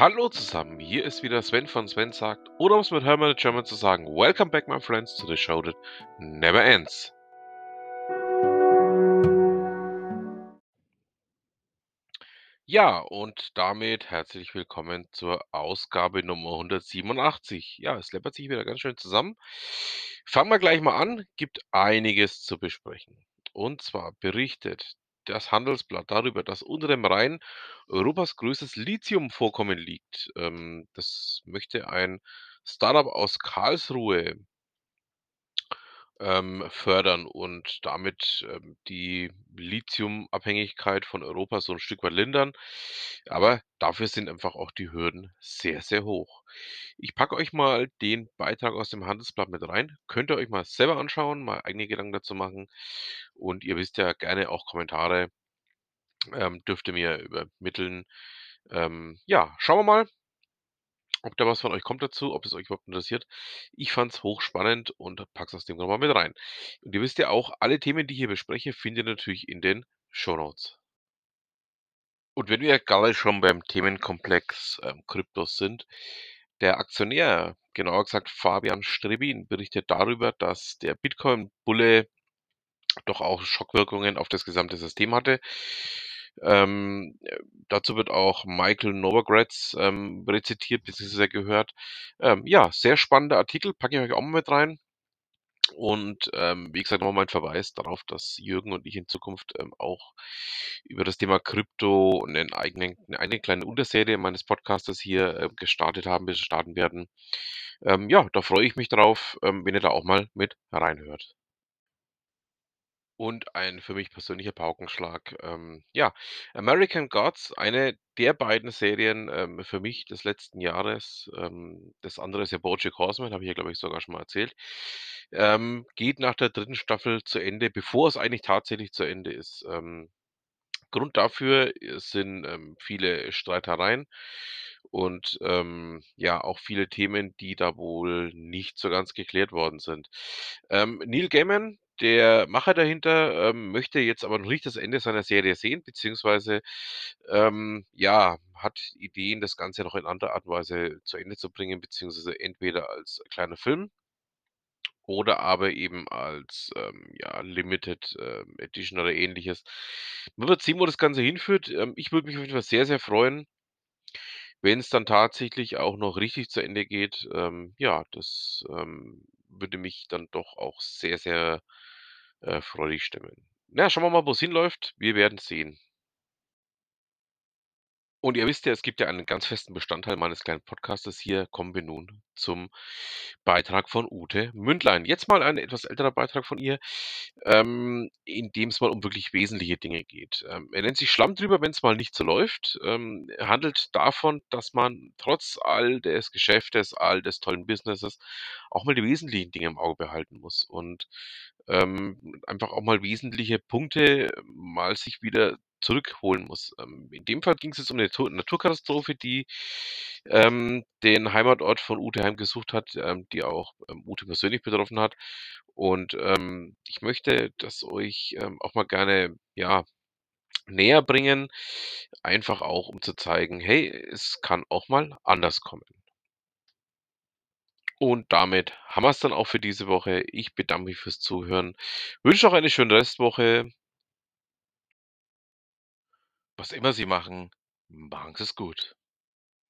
Hallo zusammen, hier ist wieder Sven von Sven sagt, oder um es mit Hermann German zu sagen, Welcome back my friends to the show that never ends. Ja, und damit herzlich willkommen zur Ausgabe Nummer 187. Ja, es läppert sich wieder ganz schön zusammen. Fangen wir gleich mal an, gibt einiges zu besprechen. Und zwar berichtet das Handelsblatt darüber, dass unter dem Rhein Europas größtes Lithiumvorkommen liegt. Ähm, das möchte ein Startup aus Karlsruhe ähm, fördern und damit ähm, die Lithiumabhängigkeit von Europa so ein Stück weit lindern. Aber dafür sind einfach auch die Hürden sehr, sehr hoch. Ich packe euch mal den Beitrag aus dem Handelsblatt mit rein. Könnt ihr euch mal selber anschauen, mal eigene Gedanken dazu machen. Und ihr wisst ja gerne auch Kommentare ähm, dürft ihr mir übermitteln. Ähm, ja, schauen wir mal, ob da was von euch kommt dazu, ob es euch überhaupt interessiert. Ich fand es hochspannend und pack's aus dem Grund mal mit rein. Und ihr wisst ja auch, alle Themen, die ich hier bespreche, findet ihr natürlich in den Show Notes. Und wenn wir gerade schon beim Themenkomplex ähm, Kryptos sind, der Aktionär, genauer gesagt Fabian Strebin, berichtet darüber, dass der Bitcoin-Bulle doch auch Schockwirkungen auf das gesamte System hatte. Ähm, äh, dazu wird auch Michael Novogratz ähm, rezitiert bzw. gehört. Ähm, ja, sehr spannender Artikel, packe ich euch auch mal mit rein. Und ähm, wie gesagt, nochmal ein Verweis darauf, dass Jürgen und ich in Zukunft ähm, auch über das Thema Krypto und einen eigenen, eine kleine Unterserie meines Podcastes hier äh, gestartet haben, bis starten werden. Ähm, ja, da freue ich mich drauf, ähm, wenn ihr da auch mal mit reinhört. Und ein für mich persönlicher Paukenschlag, ähm, ja, American Gods, eine der beiden Serien, ähm, für mich des letzten Jahres. Ähm, das andere ist ja BoJack Horseman, habe ich ja, glaube ich, sogar schon mal erzählt. Ähm, geht nach der dritten Staffel zu Ende, bevor es eigentlich tatsächlich zu Ende ist. Ähm, Grund dafür sind, ähm, viele Streitereien und, ähm, ja, auch viele Themen, die da wohl nicht so ganz geklärt worden sind. Ähm, Neil Gaiman, der Macher dahinter, ähm, möchte jetzt aber noch nicht das Ende seiner Serie sehen, beziehungsweise, ähm, ja, hat Ideen, das Ganze noch in anderer Art und Weise zu Ende zu bringen, beziehungsweise entweder als kleiner Film oder aber eben als, ähm, ja, Limited, ähm, Edition oder Ähnliches. Man wird sehen, wo das Ganze hinführt. Ähm, ich würde mich auf jeden Fall sehr, sehr freuen wenn es dann tatsächlich auch noch richtig zu Ende geht. Ähm, ja, das, ähm, würde mich dann doch auch sehr, sehr, äh, freudig stimmen. Na schauen wir mal, wo's hinläuft. Wir werden sehen. Und ihr wisst ja, es gibt ja einen ganz festen Bestandteil meines kleinen Podcastes. Hier kommen wir nun zum Beitrag von Ute Mündlein. Jetzt mal ein etwas älterer Beitrag von ihr, ähm, in dem es mal um wirklich wesentliche Dinge geht. Ähm, er nennt sich Schlamm drüber, wenn es mal nicht so läuft. Ähm, er handelt davon, dass man trotz all des Geschäftes, all des tollen Businesses auch mal die wesentlichen Dinge im Auge behalten muss und ähm, einfach auch mal wesentliche Punkte mal sich wieder zurückholen muss. Ähm, in dem Fall ging es jetzt um eine Tu Naturkatastrophe, die ähm, den Heimatort von Ute heimgesucht hat, ähm, die auch ähm, Ute persönlich betroffen hat. Und ähm, ich möchte das euch ähm, auch mal gerne ja, näher bringen, einfach auch um zu zeigen, hey, es kann auch mal anders kommen. Und damit haben wir es dann auch für diese Woche. Ich bedanke mich fürs Zuhören. Wünsche noch eine schöne Restwoche. Was immer Sie machen, machen Sie es gut.